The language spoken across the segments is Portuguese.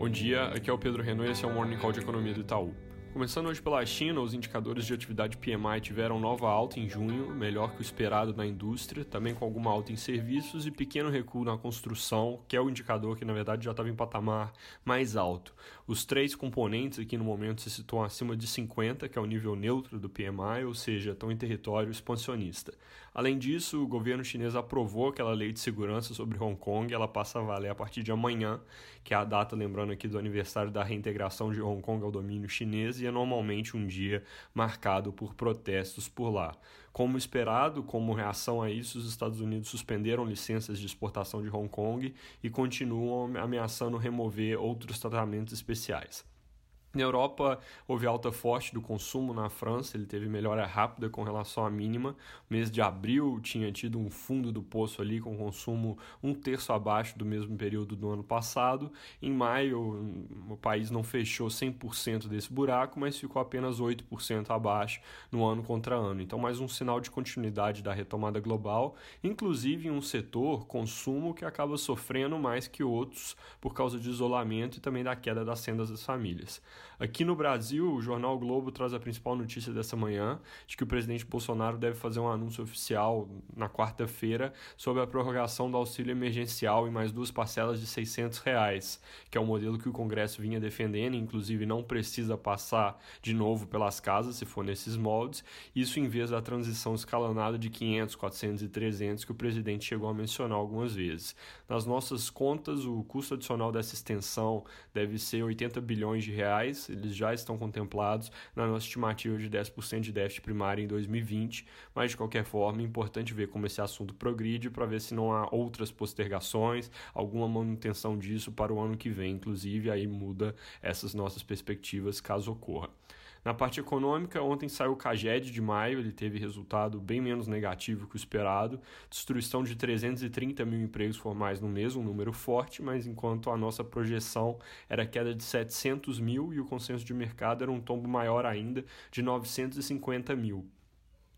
Bom dia, aqui é o Pedro Renault e esse é o Morning Call de Economia do Itaú. Começando hoje pela China, os indicadores de atividade PMI tiveram nova alta em junho, melhor que o esperado na indústria, também com alguma alta em serviços e pequeno recuo na construção, que é o indicador que na verdade já estava em patamar mais alto. Os três componentes aqui no momento se situam acima de 50, que é o nível neutro do PMI, ou seja, estão em território expansionista. Além disso, o governo chinês aprovou aquela lei de segurança sobre Hong Kong, ela passa a valer a partir de amanhã, que é a data, lembrando aqui, do aniversário da reintegração de Hong Kong ao domínio chinês é normalmente um dia marcado por protestos por lá. Como esperado, como reação a isso, os Estados Unidos suspenderam licenças de exportação de Hong Kong e continuam ameaçando remover outros tratamentos especiais. Na Europa, houve alta forte do consumo na França, ele teve melhora rápida com relação à mínima. O mês de abril tinha tido um fundo do poço ali com consumo um terço abaixo do mesmo período do ano passado. Em maio, o país não fechou 100% desse buraco, mas ficou apenas 8% abaixo no ano contra ano. Então, mais um sinal de continuidade da retomada global, inclusive em um setor, consumo, que acaba sofrendo mais que outros por causa de isolamento e também da queda das rendas das famílias. Aqui no Brasil, o jornal Globo traz a principal notícia dessa manhã, de que o presidente Bolsonaro deve fazer um anúncio oficial na quarta-feira sobre a prorrogação do auxílio emergencial em mais duas parcelas de 600 reais, que é o modelo que o Congresso vinha defendendo, inclusive não precisa passar de novo pelas casas se for nesses moldes, isso em vez da transição escalonada de 500, 400 e 300 que o presidente chegou a mencionar algumas vezes. Nas nossas contas, o custo adicional dessa extensão deve ser 80 bilhões de reais reais, eles já estão contemplados na nossa estimativa de 10% de déficit primário em 2020, mas de qualquer forma é importante ver como esse assunto progride para ver se não há outras postergações, alguma manutenção disso para o ano que vem, inclusive aí muda essas nossas perspectivas caso ocorra. Na parte econômica, ontem saiu o CAGED de maio, ele teve resultado bem menos negativo que o esperado, destruição de 330 mil empregos formais no mês, um número forte, mas enquanto a nossa projeção era queda de 700 mil e o consenso de mercado era um tombo maior ainda, de 950 mil.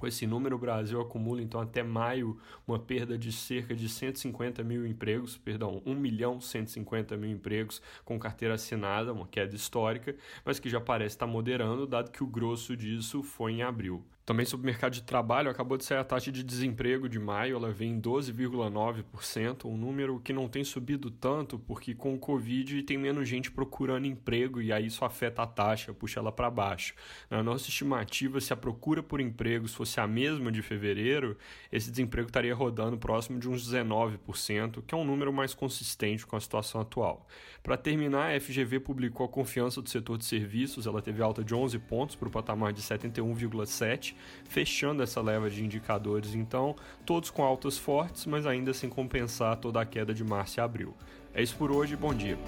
Com esse número, o Brasil acumula então até maio uma perda de cerca de 150 mil empregos, perdão, 1 milhão 150 mil empregos com carteira assinada, uma queda histórica, mas que já parece estar moderando, dado que o grosso disso foi em abril. Também sobre o mercado de trabalho, acabou de sair a taxa de desemprego de maio, ela vem em 12,9%, um número que não tem subido tanto, porque com o Covid tem menos gente procurando emprego e aí isso afeta a taxa, puxa ela para baixo. Na nossa estimativa, se a procura por empregos fosse a mesma de fevereiro, esse desemprego estaria rodando próximo de uns 19%, que é um número mais consistente com a situação atual. Para terminar, a FGV publicou a confiança do setor de serviços, ela teve alta de 11 pontos para o patamar de 71,7 fechando essa leva de indicadores, então, todos com altas fortes, mas ainda sem compensar toda a queda de março e abril. É isso por hoje, bom dia.